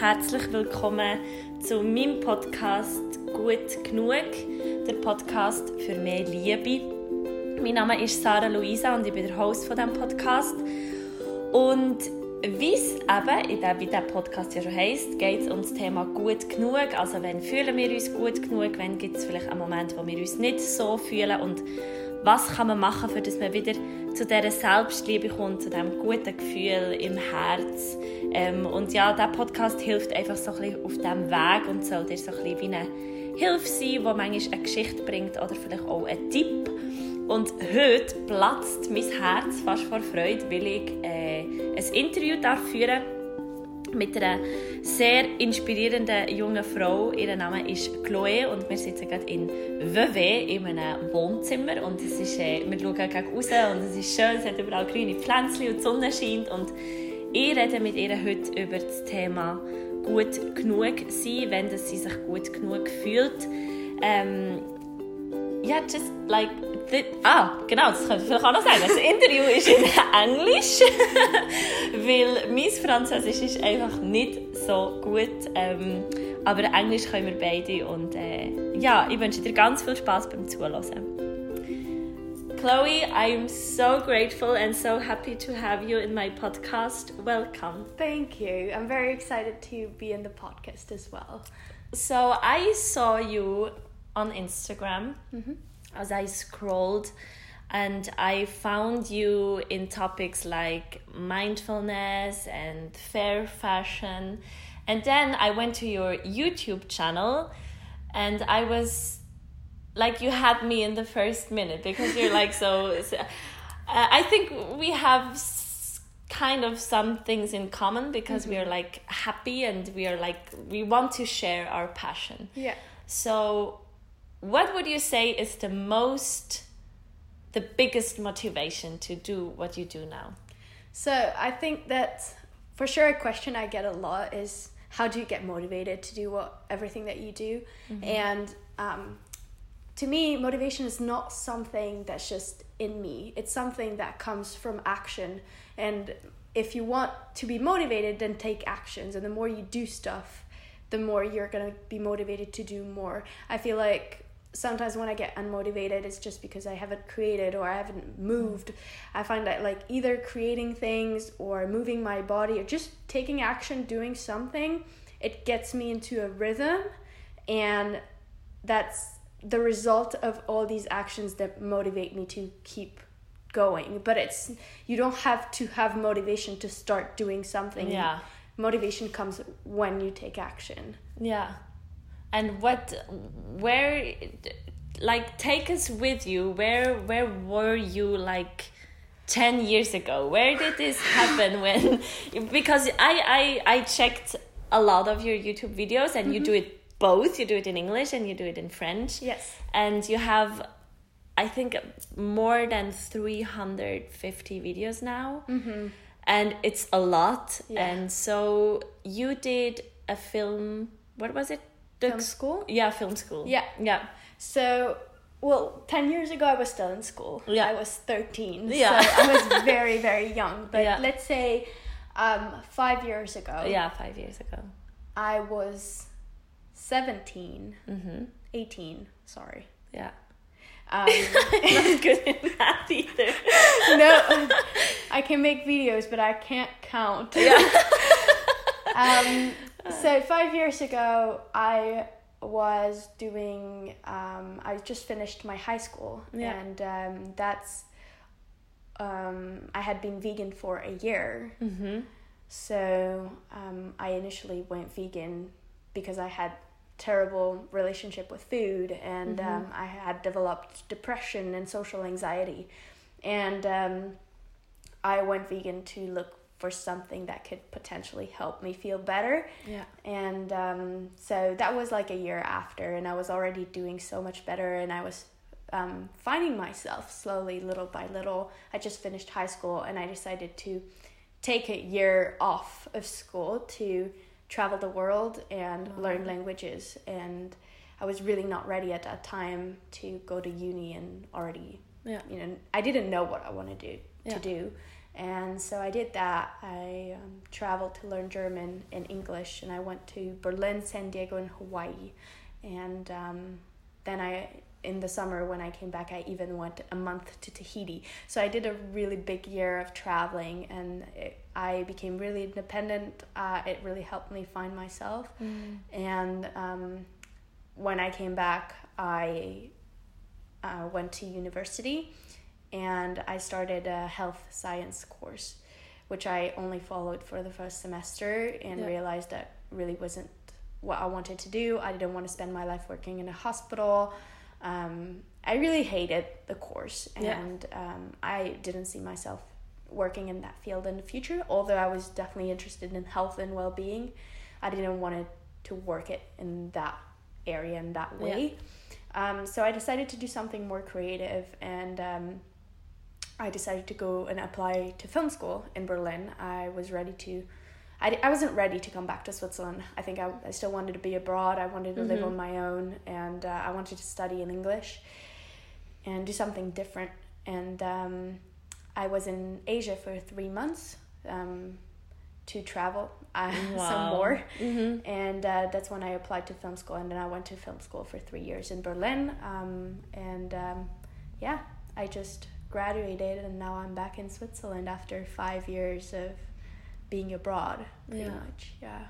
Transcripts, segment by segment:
herzlich willkommen zu meinem Podcast Gut genug, der Podcast für mehr Liebe. Mein Name ist Sarah Luisa und ich bin der Host von diesem Podcast. Und wie es eben, in dem, wie der Podcast ja schon heisst, geht es um das Thema gut genug. Also, wenn fühlen wir uns gut genug, wenn gibt es vielleicht einen Moment, wo wir uns nicht so fühlen und was kann man machen, für dass man wieder zu dieser Selbstliebe kommt, zu diesem guten Gefühl im Herz. Ähm, und ja, dieser Podcast hilft einfach so ein bisschen auf diesem Weg und soll dir so ein bisschen wie eine Hilfe sein, die manchmal eine Geschichte bringt oder vielleicht auch einen Tipp. Und heute platzt mein Herz fast vor Freude, weil ich äh, ein Interview darf führen mit einer sehr inspirierenden jungen Frau. Ihr Name ist Chloe und wir sitzen gerade in WW in einem Wohnzimmer und es ist, äh, wir schauen gegen raus und es ist schön, es hat überall grüne Pflänzchen und die Sonne scheint und ich rede mit ihr heute über das Thema gut genug sein, wenn sie sich gut genug fühlt. Ähm, ja, yeah, just like the, ah, genau, das könnte ich vielleicht auch noch sagen. Das Interview ist in Englisch, weil mein Französisch ist einfach nicht so gut. Ähm, aber Englisch können wir beide und äh, ja, ich wünsche dir ganz viel Spaß beim Zuhören. Chloe, I'm so grateful and so happy to have you in my podcast. Welcome. Thank you. I'm very excited to be in the podcast as well. So I saw you on Instagram mm-hmm. as I scrolled and I found you in topics like mindfulness and fair fashion. And then I went to your YouTube channel and I was like, you had me in the first minute because you're like so. so uh, I think we have kind of some things in common because mm-hmm. we are like happy and we are like, we want to share our passion. Yeah. So what would you say is the most the biggest motivation to do what you do now? So i think that for sure a question i get a lot is how do you get motivated to do what everything that you do? Mm-hmm. and um, to me motivation is not something that's just in me. It's something that comes from action. And if you want to be motivated then take actions. And the more you do stuff the more you're going to be motivated to do more. I feel like sometimes when I get unmotivated, it's just because I haven't created or I haven't moved. I find that like either creating things or moving my body or just taking action, doing something, it gets me into a rhythm. And that's the result of all these actions that motivate me to keep going. But it's, you don't have to have motivation to start doing something. Yeah. Motivation comes when you take action. Yeah and what where like take us with you where where were you like 10 years ago? Where did this happen when because i i i checked a lot of your youtube videos and mm -hmm. you do it both. You do it in english and you do it in french. Yes. And you have i think more than 350 videos now. Mm -hmm. and it's a lot. Yeah. and so you did a film what was it film school? Yeah, film school. Yeah. Yeah. So, well, 10 years ago, I was still in school. Yeah. I was 13. Yeah. So I was very, very young. But yeah. let's say um, five years ago. Yeah, five years ago. I was 17. Mm-hmm. 18, sorry. Yeah. Um, not good in math either. no, I can make videos, but I can't count. Yeah. um, so five years ago, I was doing. Um, I just finished my high school, yeah. and um, that's. Um, I had been vegan for a year. Mm-hmm. So um, I initially went vegan because I had terrible relationship with food and mm-hmm. um, I had developed depression and social anxiety and um, I went vegan to look for something that could potentially help me feel better. Yeah. And um, so that was like a year after, and I was already doing so much better, and I was um, finding myself slowly, little by little. I just finished high school, and I decided to take a year off of school to travel the world and oh. learn languages. And I was really not ready at that time to go to uni and already, yeah. you know, I didn't know what I wanted to do. Yeah. To do And so I did that. I um, traveled to learn German and English, and I went to Berlin, San Diego, and Hawaii. And um, then I, in the summer when I came back, I even went a month to Tahiti. So I did a really big year of traveling, and it, I became really independent. Uh, it really helped me find myself. Mm. And um, when I came back, I uh, went to university and I started a health science course, which I only followed for the first semester and Yeah. realized that really wasn't what I wanted to do. I didn't want to spend my life working in a hospital. Um, I really hated the course Yeah. and um, I didn't see myself working in that field in the future, although I was definitely interested in health and well being. I didn't want to work it in that area in that way. Um, so I decided to do something more creative and um, I decided to go and apply to film school in Berlin. I was ready to, I, I wasn't ready to come back to Switzerland. I think I, I still wanted to be abroad. I wanted to live Mhm. on my own and uh, I wanted to study in English and do something different. And um, I was in Asia for three months um, to travel uh, some more Mm-hmm. and uh, that's when I applied to film school, and then I went to film school for three years in Berlin. Um, and um, yeah, I just graduated, and now I'm back in Switzerland after five years of being abroad. Pretty Yeah. much, yeah.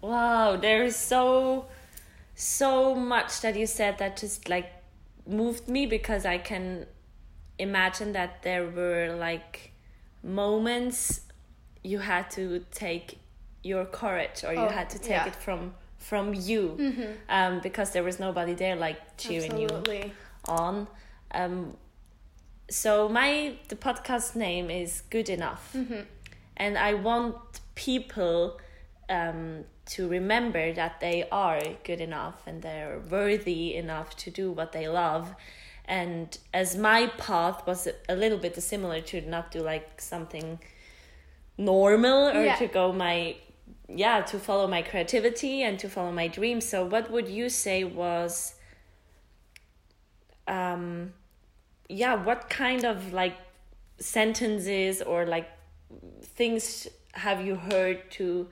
Wow, there is so so much that you said that just like moved me because I can imagine that there were like moments you had to take your courage or you Oh, had to take yeah. it from from you Mm-hmm. um because there was nobody there like cheering you on um so my the podcast name is good enough Mm-hmm. and I want people um, to remember that they are good enough and they're worthy enough to do what they love. And as my path was a- little bit similar to not do like something normal or Yeah. to go my yeah to follow my creativity and to follow my dreams so what would you say was um yeah what kind of like sentences or like things have you heard to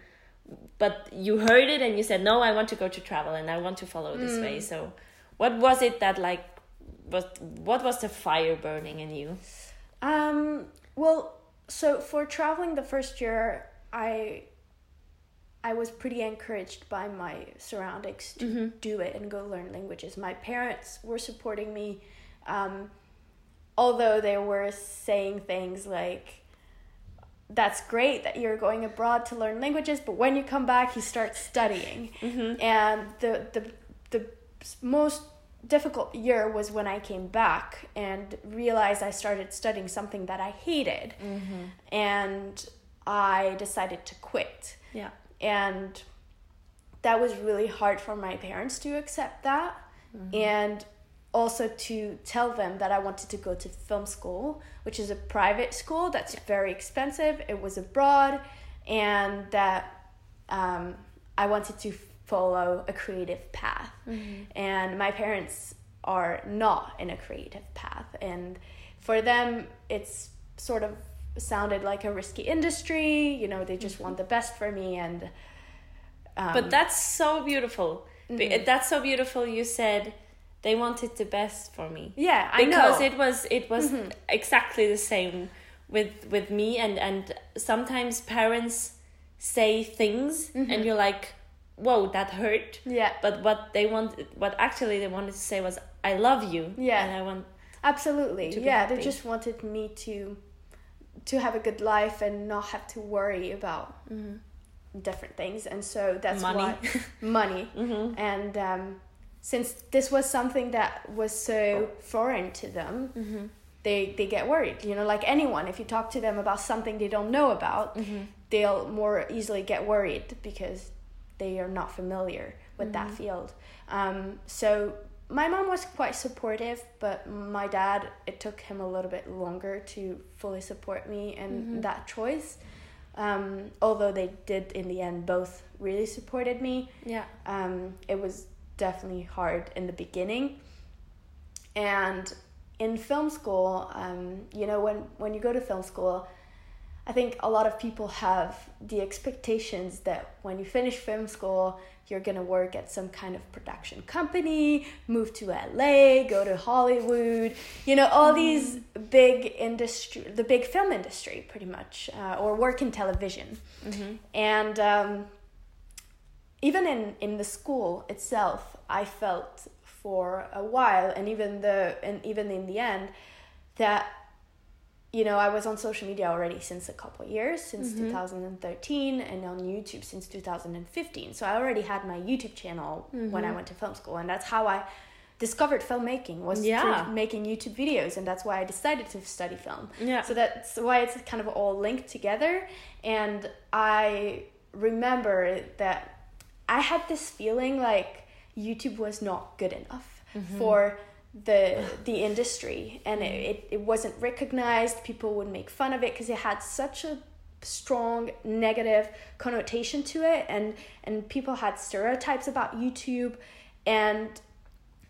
but you heard it and you said no i want to go to travel and i want to follow this Mm. way so what was it that like was what was the fire burning in you Um, well, so for traveling the first year, I I was pretty encouraged by my surroundings to Mhm. do it and go learn languages. My parents were supporting me, um, although they were saying things like, "That's great that you're going abroad to learn languages, but when you come back, you start studying." mm-hmm. and the the the most difficult year was when I came back and realized I started studying something that I hated Mm-hmm. and I decided to quit yeah and that was really hard for my parents to accept that and also to tell them that I wanted to go to film school, which is a private school that's very expensive. It was abroad, and that um, I wanted to follow a creative path. And my parents are not in a creative path, and for them, it's sort of sounded like a risky industry. You know, they just want the best for me, and um, but that's so beautiful Be- Mhm. that's so beautiful you said they wanted the best for me yeah, I because know. it was it was Mhm. exactly the same with with me and and sometimes parents say things Mhm. and you're like whoa that hurt yeah, but what they want what actually they wanted to say was i love you Yeah. and i want absolutely. Yeah, they just wanted me to to have a good life and not have to worry about different things, and so that's Money. why money. mm-hmm. And um, since this was something that was so foreign to them, Mm-hmm. they they get worried. You know, like anyone, if you talk to them about something they don't know about, Mm-hmm. they'll more easily get worried because they are not familiar with that Mhm. field. Um, so my mom was quite supportive, but my dad, it took him a little bit longer to fully support me in Mhm. that choice. Um, although they did in the end both really supported me, yeah um, it was definitely hard in the beginning. And in film school, um, you know, when, when you go to film school, I think a lot of people have the expectations that when you finish film school, you're gonna work at some kind of production company, move to LA, go to Hollywood, you know, all these big industry, the big film industry, pretty much, uh, or work in television. And um, even in, in the school itself, I felt for a while, and even the and even in the end, that you know, I was on social media already since a couple of years, since mm-hmm. 2013, and on YouTube since 2015. So I already had my YouTube channel when I mm-hmm. went to film school, and that's how I discovered filmmaking was Yeah. through making YouTube videos, and that's why I decided to study film. Yeah. So that's why it's kind of all linked together. And I remember that I had this feeling like YouTube was not good enough mm-hmm. for the the industry. And it, it, it wasn't recognized. People would make fun of it because it had such a strong negative connotation to it. And and people had stereotypes about youtube. And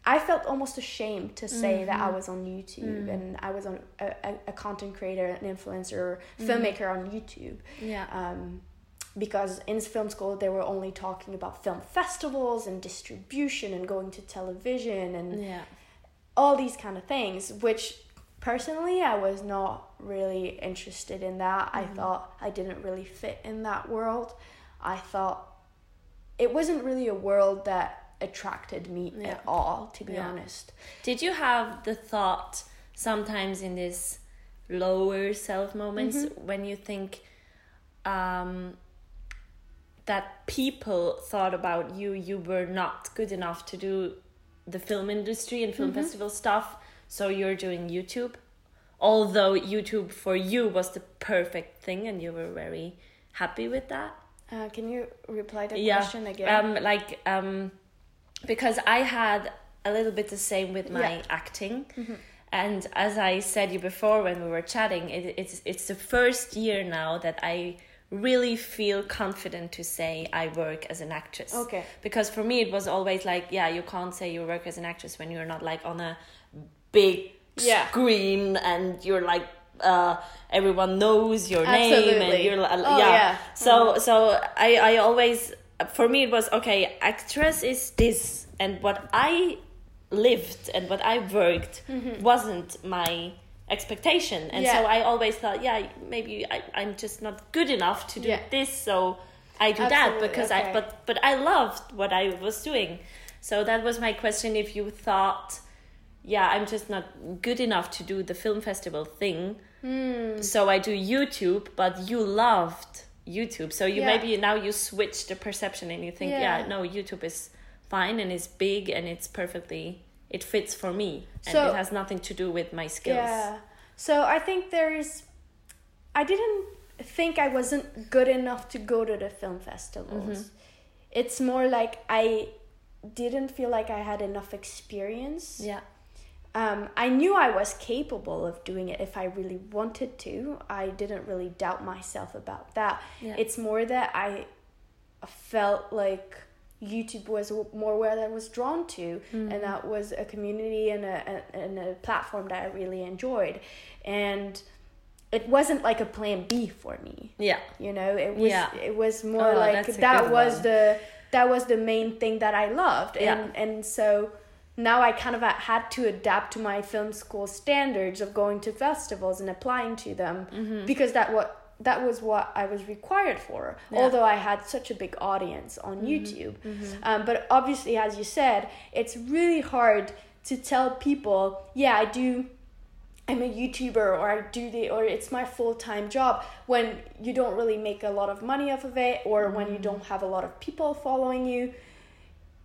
i felt almost ashamed to say that i mm-hmm. was on youtube mm. and i was on a, a, content creator an influencer mm-hmm. filmmaker on youtube. Yeah. um, because in film school they were only talking about film festivals and distribution and going to television and Yeah. all these kind of things which personally i was not really interested in that i thought i didn't really fit in that world i thought it wasn't really a world that attracted me Yeah. at all to be Yeah. honest Did you have the thought sometimes in this lower self moments Mm-hmm. when you think um, that people thought about you, you were not good enough to do the film industry and film festival stuff, so you're doing YouTube? Although YouTube for you was the perfect thing and you were very happy with that? uh, can you reply the yeah question again um like um because i had a little bit the same with my Yeah. Acting and as i said you before when we were chatting it, it's it's the first year now that i really feel confident to say i work as an actress Okay. because for me it was always like yeah you can't say you work as an actress when you're not like on a big Yeah. screen and you're like uh everyone knows your name and Absolutely. you're like Oh, yeah. yeah. so mm-hmm. so i i always for me it was okay actress is this and what i lived and what i worked mm-hmm. wasn't my expectation and so Mm-hmm. I always thought yeah maybe I, i'm just not good enough to do Yeah. this so i do that because okay. i but but i loved what i was doing so that was my question if you thought yeah i'm just not good enough to do the film festival thing Hmm. so i do youtube but you loved youtube so you Yeah. maybe now you switch the perception and you think yeah. Yeah. no youtube is fine and it's big and it's perfectly it fits for me and So- it has nothing to do with my skills Yeah. So I think there's. I didn't think I wasn't good enough to go to the film festivals. Mm-hmm. It's more like I didn't feel like I had enough experience. yeah Um, I knew I was capable of doing it if I really wanted to. I didn't really doubt myself about that. Yeah. It's more that I felt like YouTube was more where I was drawn to, Mm. and that was a community and a, a and a platform that I really enjoyed, and it wasn't like a plan B for me. yeah You know, it was Yeah. it was more Oh, like that was one. the that was the main thing that I loved, Yeah. and and so now I kind of had to adapt to my film school standards of going to festivals and applying to them Mm-hmm. because that what that was what I was required for. Yeah. Mm-hmm. Although I had such a big audience on YouTube, um, but obviously, as you said, it's really hard to tell people, yeah, I do. I'm a YouTuber or I do the or it's my full time job when you don't really make a lot of money off of it or when Mm. you don't have a lot of people following you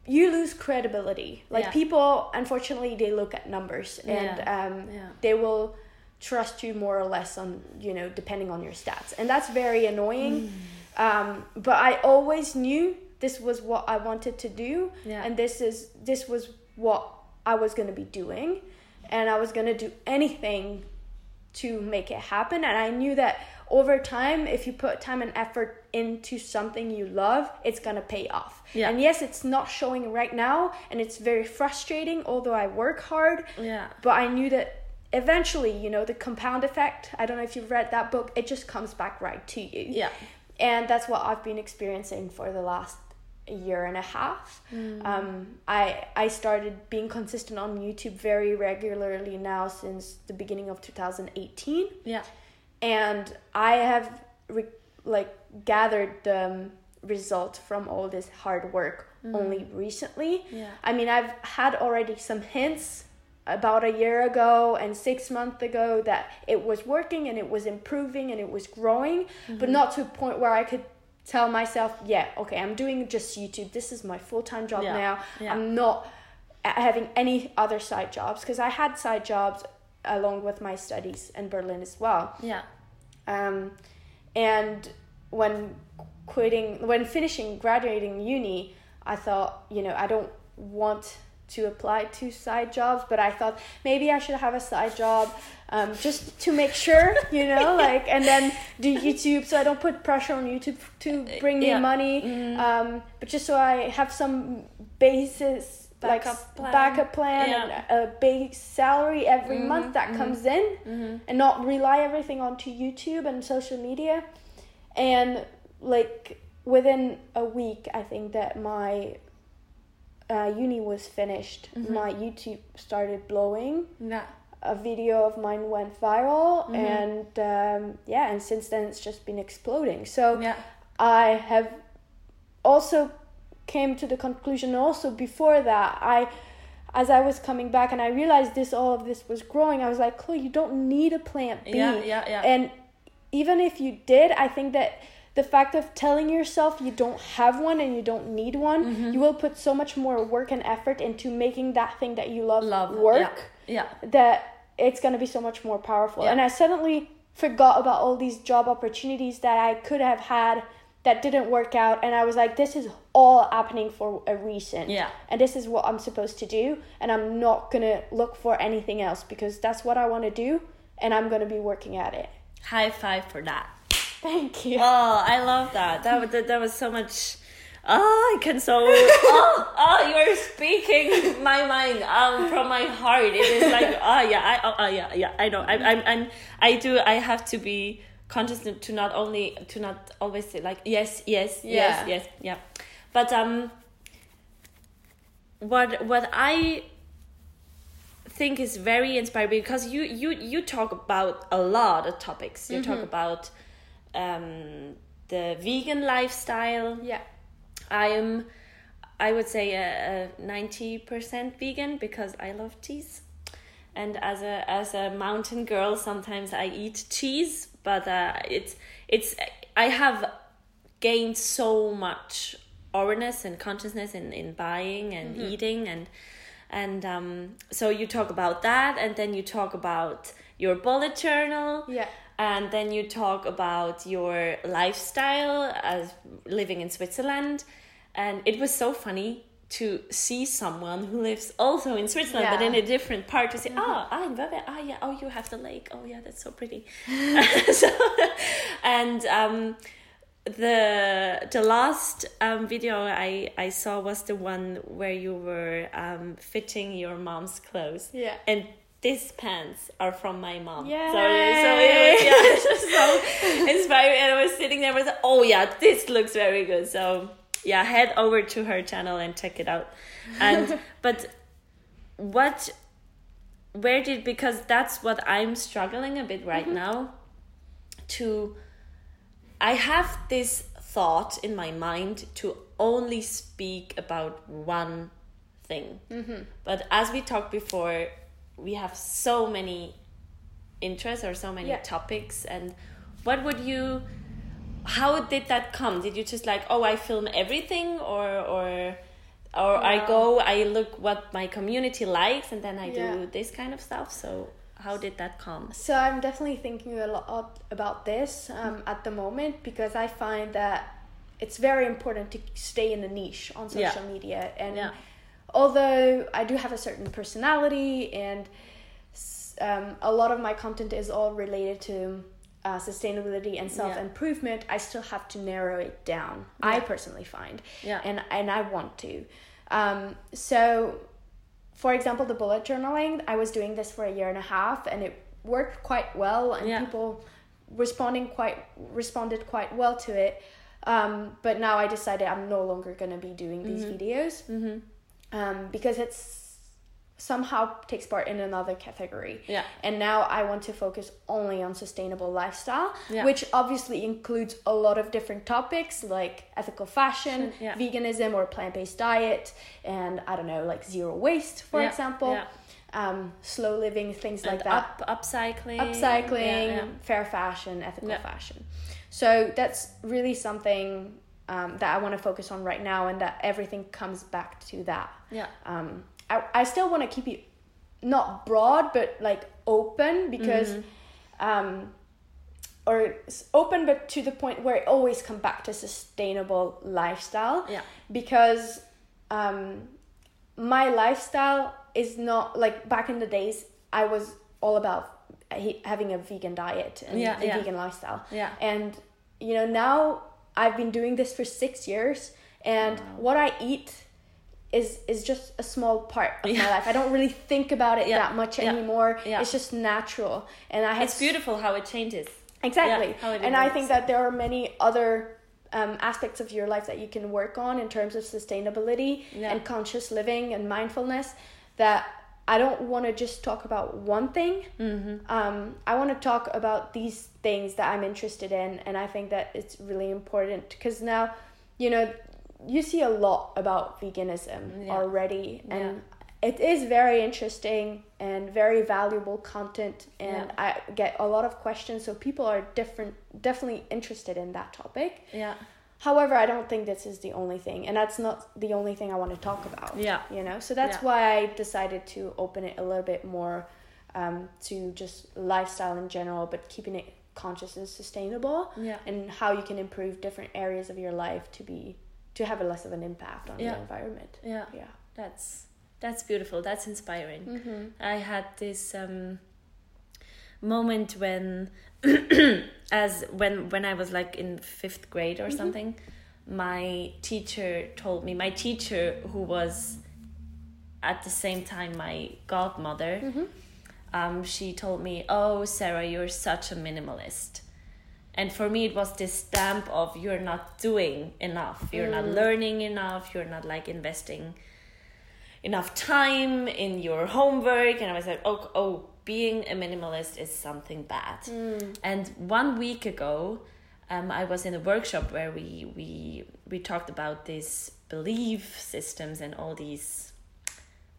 you lose credibility like Yeah. people unfortunately they look at numbers and Yeah. um, they will trust you more or less on you know depending on your stats. And that's very annoying. Mm. um, but i always knew this was what i wanted to do. Yeah. and this is this was what i was going to be doing. And i was going to do anything to make it happen. And i knew that over time if you put time and effort into something you love it's going to pay off. Yeah. and yes it's not showing right now and it's very frustrating although i work hard. Yeah. But i knew that eventually, you know, the compound effect. I don't know if you've read that book. It just comes back right to you. Yeah. And that's what I've been experiencing for the last year and a half. Um, I I started being consistent on YouTube very regularly now since the beginning of 2018 Yeah. and I have re- like gathered the um, result from all this hard work only recently. Yeah. I mean, I've had already some hints about a year ago and six months ago that it was working and it was improving and it was growing, but not to a point where I could tell myself, yeah, okay, I'm doing just YouTube. This is my full time job Yeah. now. Yeah. I'm not having any other side jobs because I had side jobs along with my studies in Berlin as well. Yeah. Um, and when quitting, when finishing graduating uni, I thought, you know, I don't want to apply to side jobs, but I thought maybe I should have a side job um, just to make sure, you know, like, and then do YouTube so I don't put pressure on YouTube to bring me Yeah. money, Mhm. um, but just so I have some basis. like Backup s- plan. backup plan Yeah. and a base salary every Mhm, month that mhm. comes in Mm-hmm. and not rely everything onto YouTube and social media. And like within a week, I think that my uh, uni was finished. Mhm. My YouTube started blowing. Yeah. A video of mine went viral, Mhm. and um, yeah, and since then it's just been exploding. So Yeah. I have also came to the conclusion also before that I as I was coming back and I realized this all of this was growing, I was like, Chloe, you don't need a plant B. Yeah. Yeah. Yeah. And even if you did, I think that the fact of telling yourself you don't have one and you don't need one, Mhm. you will put so much more work and effort into making that thing that you love, Love work Yeah. that it's going to be so much more powerful. Yeah. And I suddenly forgot about all these job opportunities that I could have had that didn't work out and I was like this is all happening for a reason. Yeah. And this is what I'm supposed to do and I'm not going to look for anything else because that's what I want to do and I'm going to be working at it. High five for that. Thank you. Oh, I love that. That was that, that was so much. Oh, I can so. oh, oh, you're speaking my mind um from my heart. It is like oh yeah, I oh, oh yeah yeah I know. I I'm, I'm I do. I have to be conscious to not only to not always say like yes yes Yeah. yes yes yeah, but um. What what I think is very inspiring because you you you talk about a lot of topics. You talk about um, the vegan lifestyle. Yeah. I'm, I would say a ninety percent vegan because I love cheese, and as a as a mountain girl, sometimes I eat cheese. But uh, it's it's I have gained so much awareness and consciousness in in buying and eating and and um, so you talk about that, and then you talk about your bullet journal Yeah. And then you talk about your lifestyle as living in Switzerland. And it was so funny to see someone who lives also in Switzerland but in a different part to say oh ah in Vevey. Ah yeah. Oh you have the lake. Oh yeah that's so pretty. So, and um the the last um, video I, I saw was the one where you were um, fitting your mom's clothes. Yeah. and these pants are from my mom. So, Yay! so it was, yeah, so inspiring. And I was sitting there with, oh yeah, this looks very good. So yeah, head over to her channel and check it out. And but what, where did because that's what I'm struggling a bit right mm-hmm. now. To, I have this thought in my mind to only speak about one thing. Mm-hmm. But as we talked before, we have so many interests or so many Yeah. topics. And what would you? How did that come? Did you just like, oh, I film everything, or or or I go, I look what my community likes, and then I Yeah. do this kind of stuff. So how did that come? So I'm definitely thinking a lot about this um, at the moment because I find that it's very important to stay in a niche on Yeah. social media. And Yeah. Although I do have a certain personality and um, a lot of my content is all related to uh, sustainability and self improvement, I still have to narrow it down. I personally find, Yeah. and and I want to. Um, so for example, the bullet journaling, I was doing this for a year and a half, and it worked quite well, and Yeah. people responding quite responded quite well to it. Um, but now I decided I'm no longer gonna be doing these Mm-hmm. videos um, because it's somehow takes part in another category. Yeah. And now I want to focus only on sustainable lifestyle, Yeah. which obviously includes a lot of different topics like ethical fashion, Yeah. veganism or plant-based diet, and I don't know, like zero waste, for Yeah, example. Um, slow living, things like that up upcycling. upcycling, fair fashion, ethical fashion. So that's really something um, that I want to focus on right now, and that everything comes back to that. Yeah. Um, I, I still want to keep it not broad, but like open because, Mm-hmm. um, or open, but to the point where it always come back to sustainable lifestyle. Yeah. Because um, my lifestyle is not like back in the days. I was all about having a vegan diet and Yeah, the yeah. vegan lifestyle. Yeah. And you know now I've been doing this for six years, and what I eat is is just a small part of my life. I don't really think about it Yeah, that much yeah, anymore. yeah. It's just natural, and I have It's beautiful how it changes. Exactly. Yeah, it and I think that there are many other um, aspects of your life that you can work on in terms of sustainability Yeah. and conscious living and mindfulness that I don't want to just talk about one thing. Mm-hmm. Um, I want to talk about these things that I'm interested in, and I think that it's really important because now, you know, you see a lot about veganism Yeah. already, and it is very interesting and very valuable content and Yeah. i get a lot of questions so people are different definitely interested in that topic Yeah. However i don't think this is the only thing and that's not the only thing i want to talk about Yeah. you know so that's Yeah. why i decided to open it a little bit more um, to just lifestyle in general but keeping it conscious and sustainable Yeah. and how you can improve different areas of your life to be to have a less of an impact on Yeah. the environment Yeah. yeah That's that's beautiful. That's inspiring. mm-hmm. I had this um, moment when, as when when I was like in fifth grade or mm-hmm. something, my teacher told me. My teacher, who was at the same time my godmother, mm-hmm. um, she told me, "Oh, Sarah, you're such a minimalist." And for me, it was this stamp of you're not doing enough, you're not mm. learning enough, you're not like investing enough time in your homework. And i was like oh, oh being a minimalist is something bad. And one week ago um, i was in a workshop where we we we talked about these belief systems and all these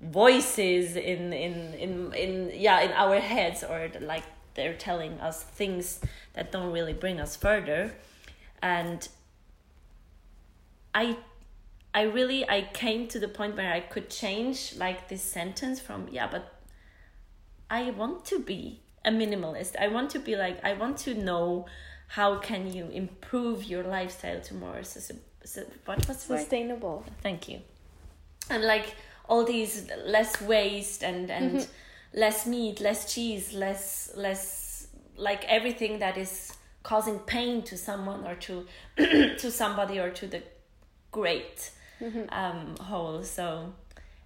voices in in in in yeah in our heads or like they're telling us things that don't really bring us further. And i I really I came to the point where I could change like this sentence from yeah, but I want to be a minimalist. I want to be like I want to know how can you improve your lifestyle to more sus- what was sustainable Thank you. And like all these less waste and and less meat, less cheese, less less like everything that is causing pain to someone or to to somebody or to the great um, whole. So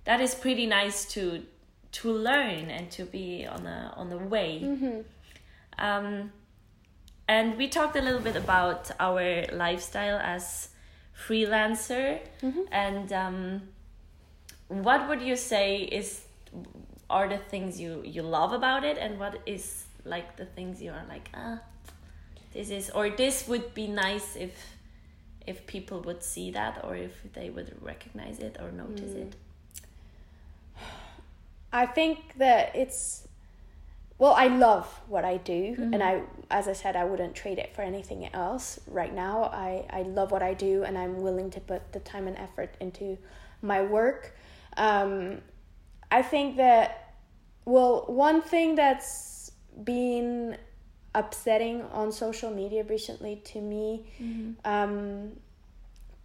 that is pretty nice to to learn and to be on a on the way. Um, and we talked a little bit about our lifestyle as freelancer. And um, what would you say is are the things you you love about it? And what is like the things you are like ah this is or this would be nice if if people would see that or if they would recognize it or notice it I think that it's well, I love what I do, and I, as I said, I wouldn't trade it for anything else right now. I, I love what I do, and I'm willing to put the time and effort into my work. Um, I think that, well, one thing that's been upsetting on social media recently to me um,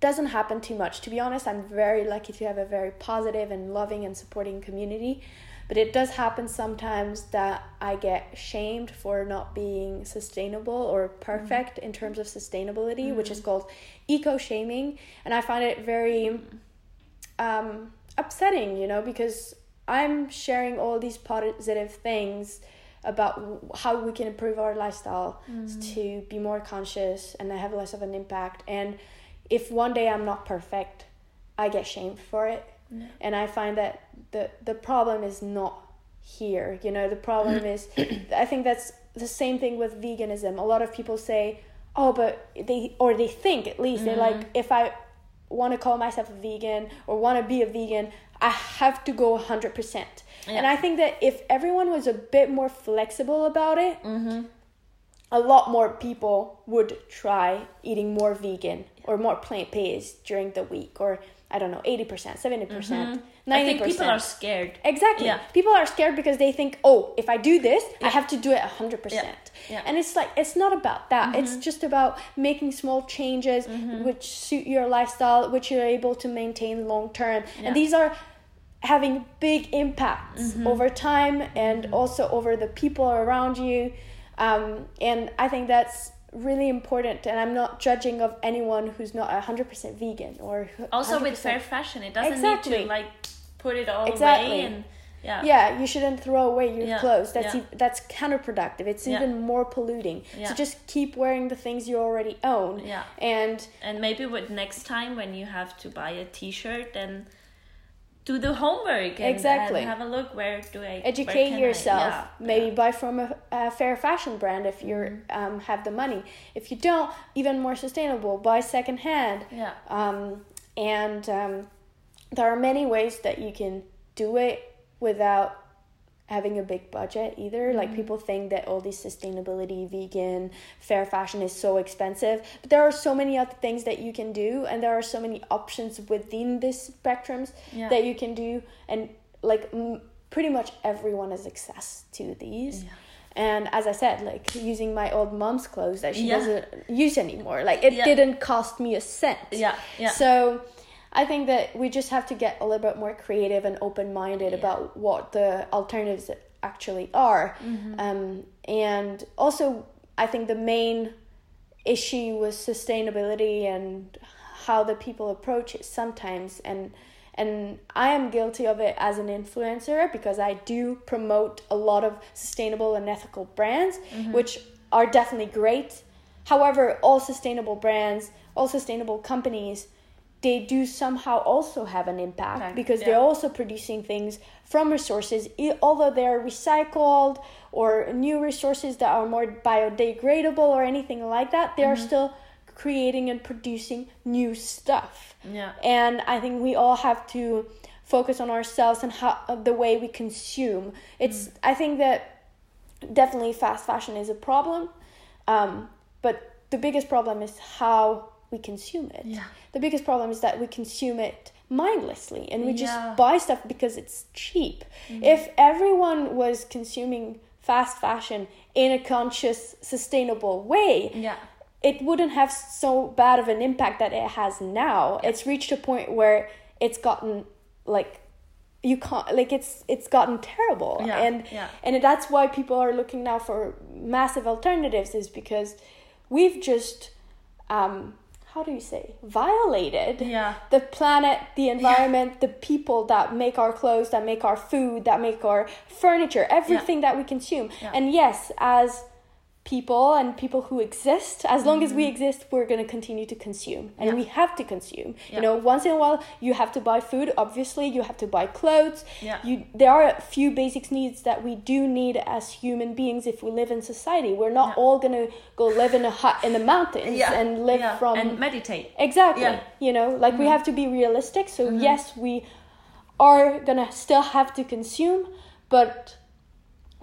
doesn't happen too much. To be honest, I'm very lucky to have a very positive and loving and supporting community. But it does happen sometimes that I get shamed for not being sustainable or perfect in terms of sustainability, which is called eco shaming. And I find it very um, upsetting, you know, because I'm sharing all these positive things about how we can improve our lifestyle to be more conscious and have less of an impact. And if one day I'm not perfect, I get shamed for it. Yeah. And I find that the the problem is not here. You know, the problem is I think that's the same thing with veganism. A lot of people say, "Oh, but they or they think at least they're like if I want to call myself a vegan or want to be a vegan, I have to go 100%." And I think that if everyone was a bit more flexible about it, Mm-hmm. a lot more people would try eating more vegan or more plant-based during the week or I don't know, 80%, 70%, 90%. Mm-hmm. I think people are scared. Exactly. Yeah. People are scared because they think, oh, if I do this, I have to do it 100%. Yeah. Yeah. Mm-hmm. And it's like, it's not about that. It's just about making small changes which suit your lifestyle, which you're able to maintain long term. Yeah. And these are having big impacts Mm-hmm. over time and also over the people around you. Um, and I think that's really important. And I'm not judging of anyone who's not 100% vegan or Also with 100% fair fashion, it doesn't need Exactly. to like put it all Exactly. away and yeah. yeah you shouldn't throw away your Yeah, clothes that's yeah. e- that's counterproductive it's Yeah. even more polluting so just keep wearing the things you already own Yeah. and And maybe with next time when you have to buy a T-shirt, then do the homework and, Exactly. and have a look where do I educate can I- yourself yeah, maybe yeah. buy from a, a fair fashion brand if you Mm-hmm. um, have the money if you don't even more sustainable buy secondhand Yeah. um, and um, there are many ways that you can do it without having a big budget either like Mm-hmm. people think that all these sustainability vegan fair fashion is so expensive but there are so many other things that you can do and there are so many options within these spectrums Yeah. that you can do and like m- pretty much everyone has access to these Yeah. and as i said like using my old mom's clothes that she Yeah. doesn't use anymore like it didn't cost me a cent Yeah, yeah. so I think that we just have to get a little bit more creative and open minded Yeah. about what the alternatives actually are. Mm-hmm. Um, and also, I think the main issue with sustainability and how the people approach it sometimes and and I am guilty of it as an influencer because I do promote a lot of sustainable and ethical brands which are definitely great. However, all sustainable brands, all sustainable companies they do somehow also have an impact Impact, because yeah. they're also producing things from resources although they're recycled or new resources that are more biodegradable or anything like that they are still creating and producing new stuff Yeah. and i think we all have to focus on ourselves and how uh, the way we consume it's i think that definitely fast fashion is a problem um, but the biggest problem is how we consume it Yeah. the biggest problem is that we consume it mindlessly and we Yeah. just buy stuff because it's cheap if everyone was consuming fast fashion in a conscious sustainable way Yeah. it wouldn't have so bad of an impact that it has now. It's reached a point where it's gotten like you can't like it's it's gotten terrible Yeah, and yeah. and that's why people are looking now for massive alternatives is because we've just um how do you say violated Yeah. the planet the environment the people that make our clothes that make our food that make our furniture everything that we consume Yeah. and yes as people and people who exist as long as we exist we're going to continue to consume and Mm-hmm. Yeah. we have to consume Yeah. you know once in a while you have to buy food obviously you have to buy clothes Yeah. you there are a few basic needs that we do need as human beings if we live in society we're not Yeah. all going to go live in a hut in the mountains and live from and meditate. Exactly. Yeah. Mm-hmm. You know, like we have to be realistic. So yes, we are gonna still have to consume, but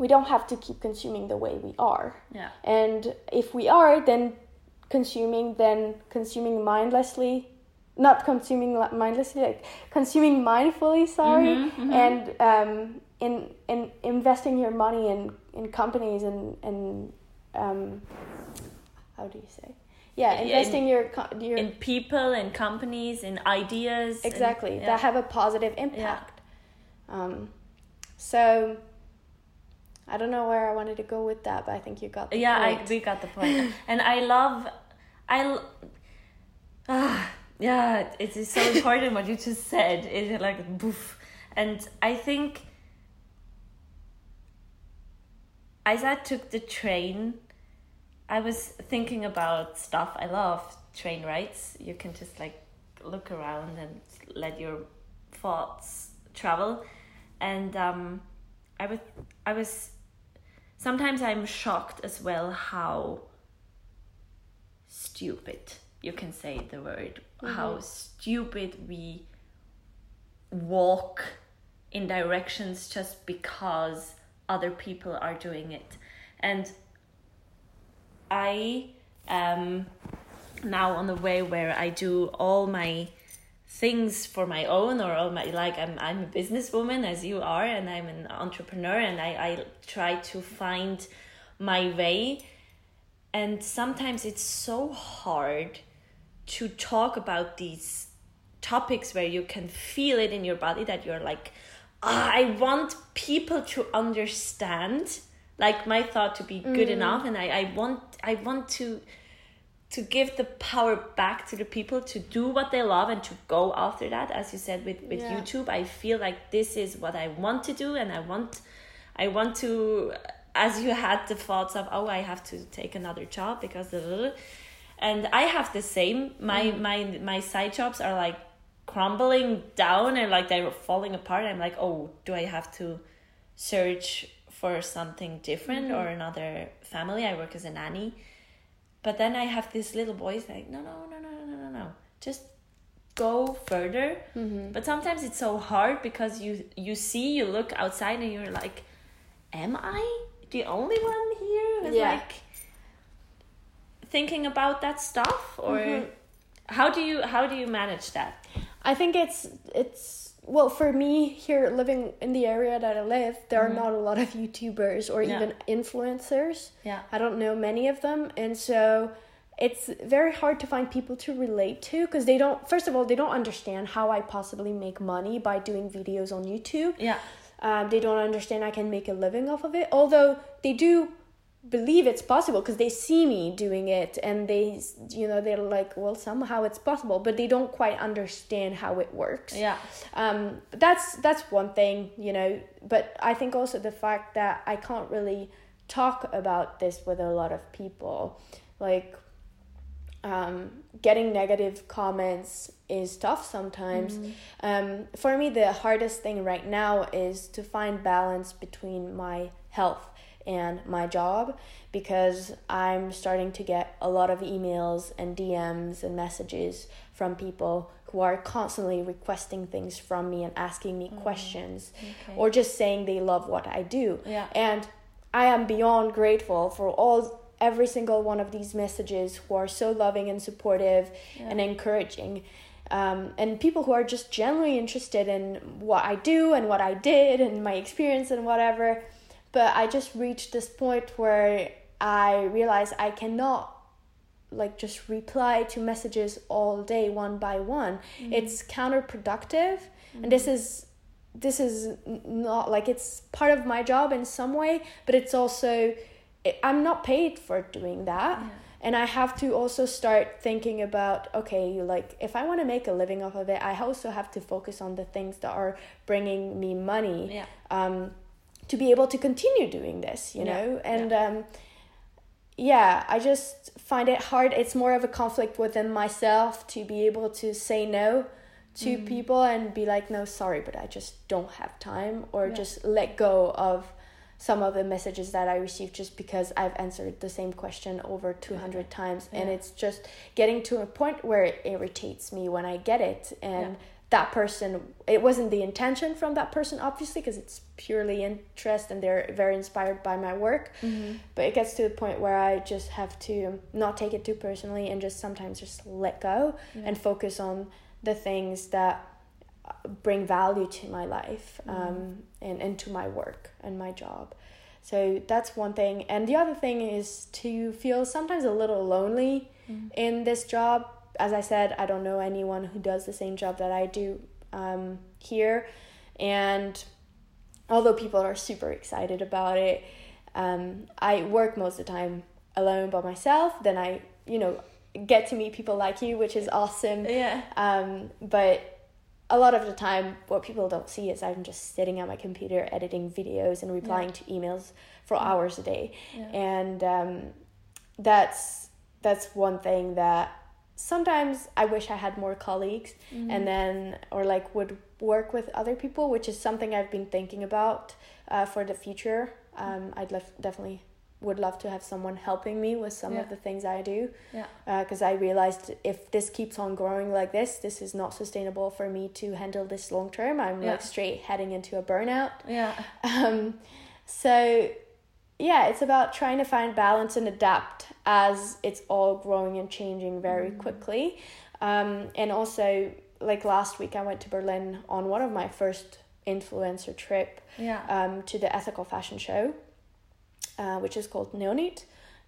we don't have to keep consuming the way we are. Yeah. And if we are, then consuming, then consuming mindlessly, not consuming mindlessly, like consuming mindfully. Sorry, Mm-hmm, and um, in in investing your money in in companies and and um, how do you say? Yeah, Yeah, in- investing your your In people, in companies, in ideas. and- exactly yeah. that have a positive impact. Um, so I don't know where I wanted to go with that, but I think you got the yeah, point. We got the point. and I love, I, ah, yeah, it is so important what you just said. It's like boof, and I think as I took the train, I was thinking about stuff. I love train rides. You can just like look around and let your thoughts travel, and um I was, I was, sometimes I'm shocked as well how stupid you can say the word mm-hmm. how stupid we walk in directions just because other people are doing it and i am now on the way where i do all my things for my own or all my like i'm i'm a businesswoman as you are and i'm an entrepreneur and i i try to find my way and sometimes it's so hard to talk about these topics where you can feel it in your body that you're like oh, i want people to understand like my thought to be good mm. enough and I, I want i want to to give the power back to the people to do what they love and to go after that as you said with with yeah. youtube i feel like this is what i want to do and i want i want to as you had the thoughts of oh i have to take another job because and i have the same my mm. my my side jobs are like crumbling down and like they're falling apart i'm like oh do i have to search for something different mm-hmm. or another family i work as a nanny but then i have this little boys like no no no no no no no just go further mm-hmm. but sometimes it's so hard because you you see you look outside and you're like am i the only one here who's yeah. like thinking about that stuff or mm-hmm. how do you how do you manage that i think it's it's well for me here living in the area that i live there mm-hmm. are not a lot of youtubers or yeah. even influencers yeah i don't know many of them and so it's very hard to find people to relate to because they don't first of all they don't understand how i possibly make money by doing videos on youtube yeah um, they don't understand I can make a living off of it. Although they do believe it's possible because they see me doing it and they you know they're like well somehow it's possible but they don't quite understand how it works yeah um that's that's one thing you know but i think also the fact that i can't really talk about this with a lot of people like um, getting negative comments is tough sometimes. Mm-hmm. Um, for me, the hardest thing right now is to find balance between my health and my job because I'm starting to get a lot of emails and DMs and messages from people who are constantly requesting things from me and asking me mm. questions okay. or just saying they love what I do. Yeah. And I am beyond grateful for all every single one of these messages who are so loving and supportive yeah. and encouraging. Um, and people who are just generally interested in what I do and what I did and my experience and whatever. But I just reached this point where I realized I cannot like just reply to messages all day one by one. Mm-hmm. It's counterproductive. Mm-hmm. And this is this is not like it's part of my job in some way, but it's also I'm not paid for doing that. Yeah. And I have to also start thinking about okay, like if I want to make a living off of it, I also have to focus on the things that are bringing me money. Yeah. Um, to be able to continue doing this, you know, and yeah. um, yeah, I just find it hard. It's more of a conflict within myself to be able to say no to mm. people and be like, no, sorry, but I just don't have time, or yeah. just let go of some of the messages that I receive just because I've answered the same question over 200 times. Yeah. And it's just getting to a point where it irritates me when I get it. And yeah. That person, it wasn't the intention from that person, obviously, because it's purely interest and they're very inspired by my work. Mm-hmm. But it gets to the point where I just have to not take it too personally and just sometimes just let go yeah. and focus on the things that bring value to my life mm-hmm. um, and, and to my work and my job. So that's one thing. And the other thing is to feel sometimes a little lonely mm-hmm. in this job. As I said, I don't know anyone who does the same job that I do um, here. And although people are super excited about it, um, I work most of the time alone by myself. Then I, you know, get to meet people like you, which is awesome. Yeah. Um, but a lot of the time, what people don't see is I'm just sitting at my computer editing videos and replying Yeah. to emails for hours a day, Yeah. and um, that's that's one thing that sometimes I wish I had more colleagues Mm-hmm. and then or like would work with other people, which is something I've been thinking about uh, for the future. Um, I'd love definitely would love to have someone helping me with some Yeah. of the things I do Yeah. because I realized if this keeps on growing like this, this is not sustainable for me to handle this long term. I'm Yeah. like straight heading into a burnout. Yeah. Um, so, yeah, it's about trying to find balance and adapt as it's all growing and changing very quickly. Um, and also, like last week, I went to Berlin on one of my first influencer trip Yeah. um, to the ethical fashion show, uh, which is called Neonyt.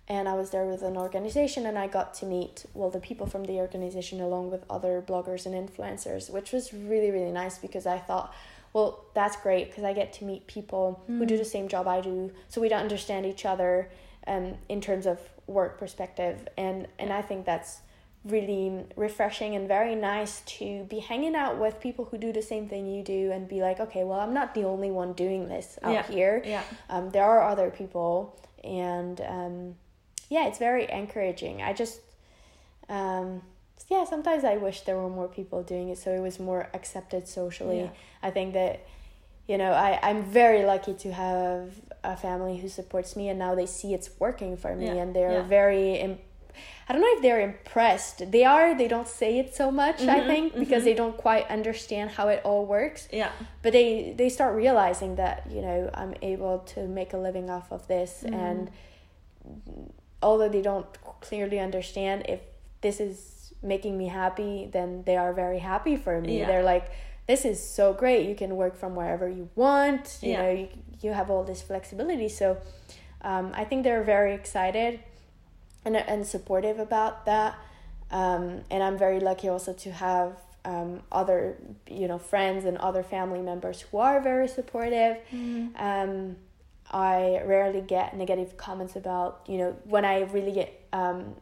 And I was there with an organization, and I got to meet well the people from the organization along with other bloggers and influencers, which was really really nice because I thought, well, that's great because I get to meet people who do the same job I do, so we don't understand each other, um, in terms of work perspective, and and I think that's really refreshing and very nice to be hanging out with people who do the same thing you do and be like, okay, well, I'm not the only one doing this out Yeah. here. Yeah. Um, there are other people, and um, yeah, it's very encouraging. I just, um, yeah, sometimes I wish there were more people doing it so it was more accepted socially. Yeah. I think that, you know, I, I'm very lucky to have a family who supports me, and now they see it's working for me, Yeah. and they're Yeah. very. Im- I don't know if they're impressed. They are. They don't say it so much. I Mhm, think because they don't quite understand how it all works Yeah. but they they start realizing that you know i'm able to make a living off of this Mm-hmm. and although they don't clearly understand if this is making me happy then they are very happy for me. Yeah. they're like this is so great. You can work from wherever you want. You Yeah. know you, you have all this flexibility. So um, i think they're very excited and, and supportive about that. Um, and i'm very lucky also to have um, other you know friends and other family members who are very supportive. Um, i rarely get negative comments about you know when i really get um,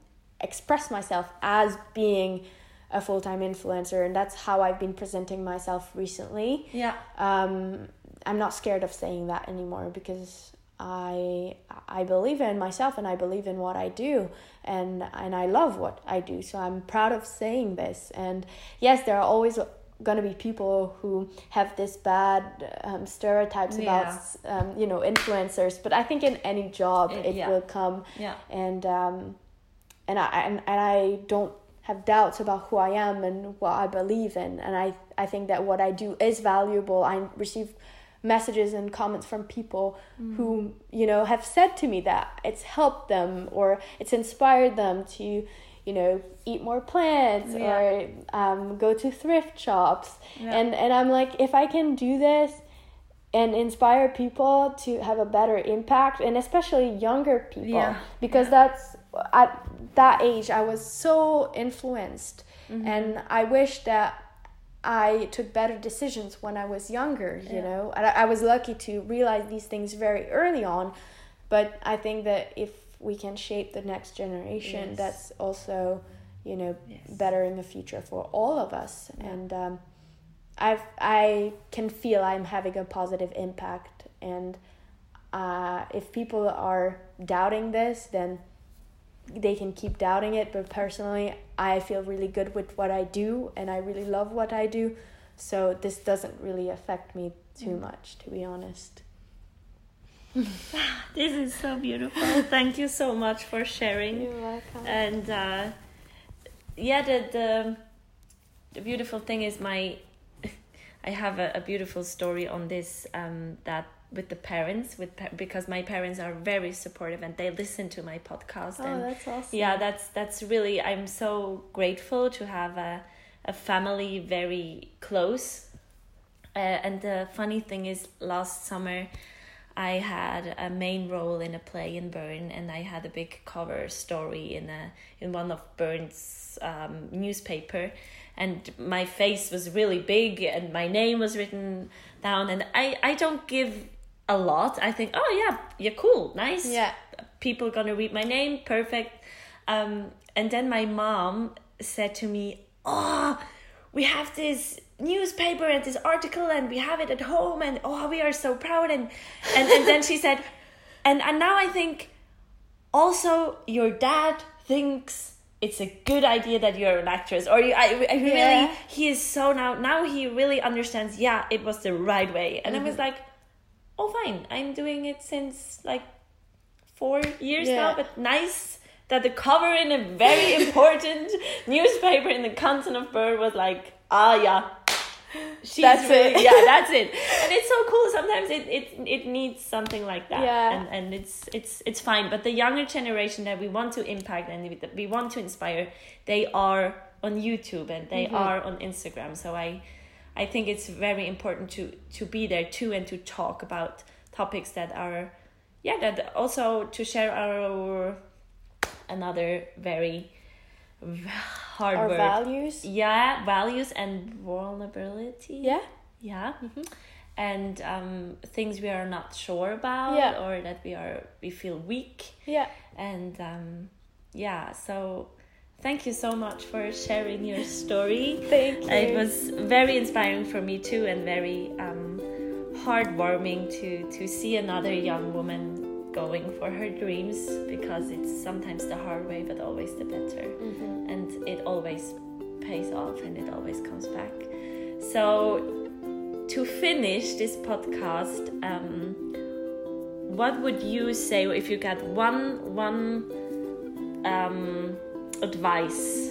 express myself as being a full-time influencer and that's how i've been presenting myself recently Yeah. um, I'm not scared of saying that anymore because I I believe in myself and I believe in what I do and and I love what I do. So I'm proud of saying this. And yes, there are always going to be people who have this bad um, stereotypes about um, you know influencers, but I think in any job Uh, it yeah. will come Yeah. and um, and I and, and I don't have doubts about who I am and what I believe in, and I I think that what I do is valuable. I receive messages and comments from people who you know have said to me that it's helped them or it's inspired them to you know eat more plants Yeah. or um, go to thrift shops Yeah. and and I'm like if I can do this and inspire people to have a better impact and especially younger people Yeah. because that's at that age I was so influenced Mm-hmm. and I wish that I took better decisions when I was younger you Yeah. know and I, I was lucky to realize these things very early on but I think that if we can shape the next generation Yes. that's also you know Yes. better in the future for all of us Yeah. and um, I've I can feel I'm having a positive impact and uh, if people are doubting this then they can keep doubting it but personally I feel really good with what I do and I really love what I do so this doesn't really affect me too Mm. much to be honest This is so beautiful. Thank you so much for sharing. You're welcome And uh, yeah, the, the the beautiful thing is my I have a, a beautiful story on this um, that with the parents with because my parents are very supportive and they listen to my podcast oh and that's awesome. yeah that's that's really i'm so grateful to have a, a family very close. Uh, and the funny thing is last summer i had a main role in a play in bern and i had a big cover story in a in one of bern's um, newspaper. And my face was really big and my name was written down and i i don't give a lot. I think oh yeah you're cool. Nice. Yeah. People gonna read my name. Perfect. Um and then my mom said to me oh we have this newspaper and this article and we have it at home and oh we are so proud. And and, and then she said and and now i think also your dad thinks it's a good idea that you're an actress or you, I, I really Yeah. he is so now now he really understands yeah it was the right way. And i was like oh fine i'm doing it since like four years Yeah. now but nice that the cover in a very important newspaper in the canton of Bern was like ah yeah She's That's really, it. yeah that's it and it's so cool sometimes it, it it needs something like that Yeah. and and it's it's it's fine but the younger generation that we want to impact and we- that we want to inspire they are on youtube and they Mm-hmm. are on instagram so i i think it's very important to to be there too and to talk about topics that are yeah that also to share our another very hard Our word values. yeah values and vulnerability Yeah. yeah and um, things we are not sure about Yeah. or that we are we feel weak Yeah. and um, yeah so thank you so much for sharing your story Thank you. it was very inspiring for me too and very um, heartwarming to to see another young woman going for her dreams because it's sometimes the hard way but always the better Mm-hmm. and it always pays off and it always comes back so to finish this podcast um, what would you say if you got one one um, advice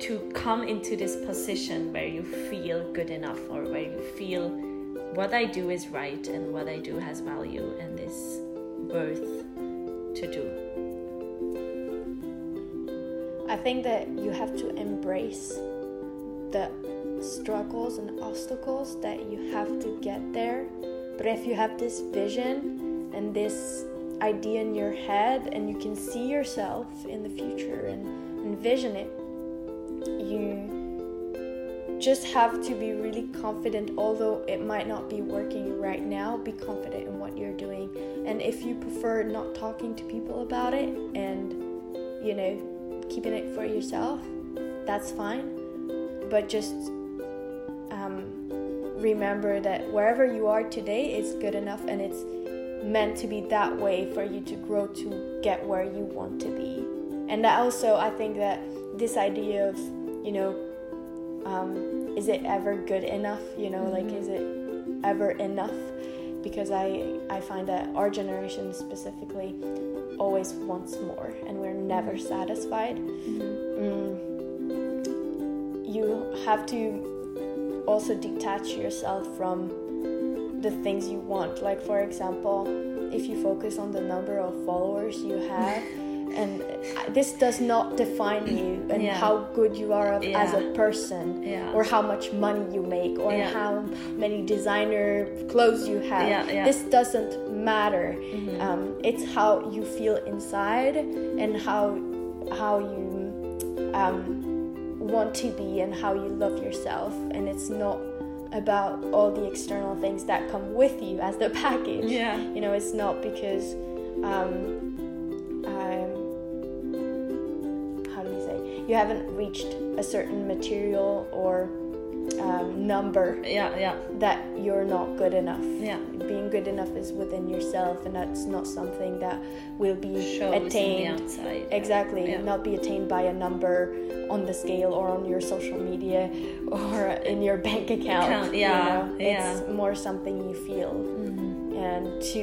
to come into this position where you feel good enough or where you feel what I do is right and what I do has value and is worth to do. I think that you have to embrace the struggles and obstacles that you have to get there. But if you have this vision and this idea in your head and you can see yourself in the future and envision it, you just have to be really confident, although it might not be working right now, be confident in what you're doing. And if you prefer not talking to people about it and, you know, keeping it for yourself, that's fine. But just um, remember that wherever you are today is good enough and it's meant to be that way for you to grow to get where you want to be. And that also, I think that this idea of, you know, um, is it ever good enough? You know, like, is it ever enough? Because I, I find that our generation specifically always wants more and we're never satisfied. Mm, you have to also detach yourself from the things you want. Like, for example, if you focus on the number of followers you have, and uh, this does not define you and Yeah. how good you are of, as a person, Yeah. or how much money you make, or Yeah. how many designer clothes you have. Yeah, yeah. This doesn't matter. Mm-hmm. Um, it's how you feel inside and how how you um, want to be and how you love yourself, and it's not about all the external things that come with you as the package. Yeah. You know, it's not because um, um, how do you say you haven't reached a certain material or um, number Yeah, yeah, that you're not good enough. yeah. Being good enough is within yourself, and that's not something that will be Shows attained. outside. Exactly, Yeah. not be attained by a number on the scale or on your social media or in your bank account. Account, you yeah, know? yeah. It's more something you feel. Mm-hmm. And to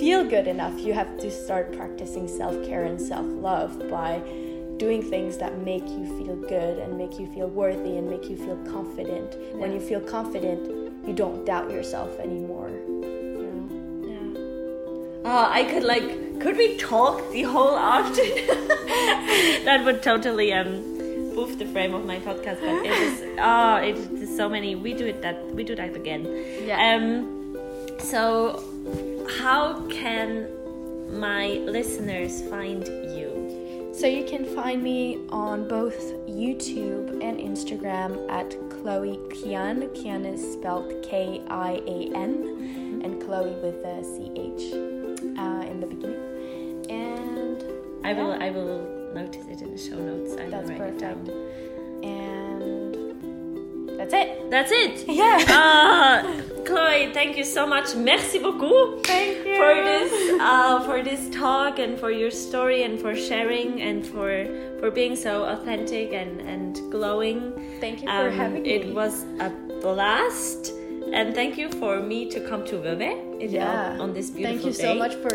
feel good enough, you have to start practicing self care and self love by doing things that make you feel good and make you feel worthy and make you feel confident. When you feel confident, you don't doubt yourself anymore. Yeah. Oh, I could like. Could we talk the whole afternoon? that would totally um boof the frame of my podcast. But it is. Oh, it is so many. We do it that. We do that again. Yeah. Um. So, how can my listeners find you? So you can find me on both YouTube and Instagram at Chloe Kian. Kian is spelled K I A N, and Chloe with a C H uh, in the beginning. And I will. I will notice it in the show notes. I will That's write it down. perfect. and that's it. That's it. Yeah. Uh, Chloe, thank you so much. Merci beaucoup. Thank you. for this uh, for this talk and for your story and for sharing and for for being so authentic and and glowing. Thank you for Um, having it me. It was a blast, and thank you for me to come to Vevey yeah. on this beautiful Thank you day. so much for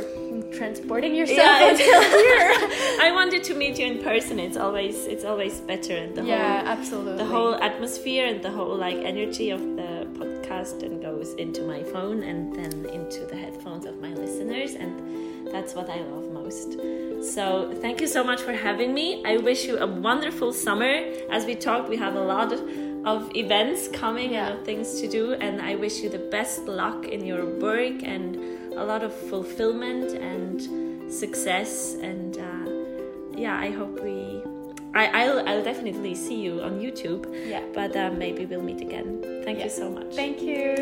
transporting yourself Yeah, until here. I wanted to meet you in person. It's always it's always better, and the yeah, whole absolutely. the whole atmosphere and the whole like energy of the podcast and goes into my phone and then into the headphones of my listeners and that's what I love most. So thank you so much for having me. I wish you a wonderful summer. As we talked, we have a lot of events coming Yeah. and of things to do and I wish you the best luck in your work and a lot of fulfillment and success and uh, yeah, I hope we I, I'll, I'll definitely see you on YouTube Yeah. but uh, maybe we'll meet again. Thank Yeah. you so much. Thank you.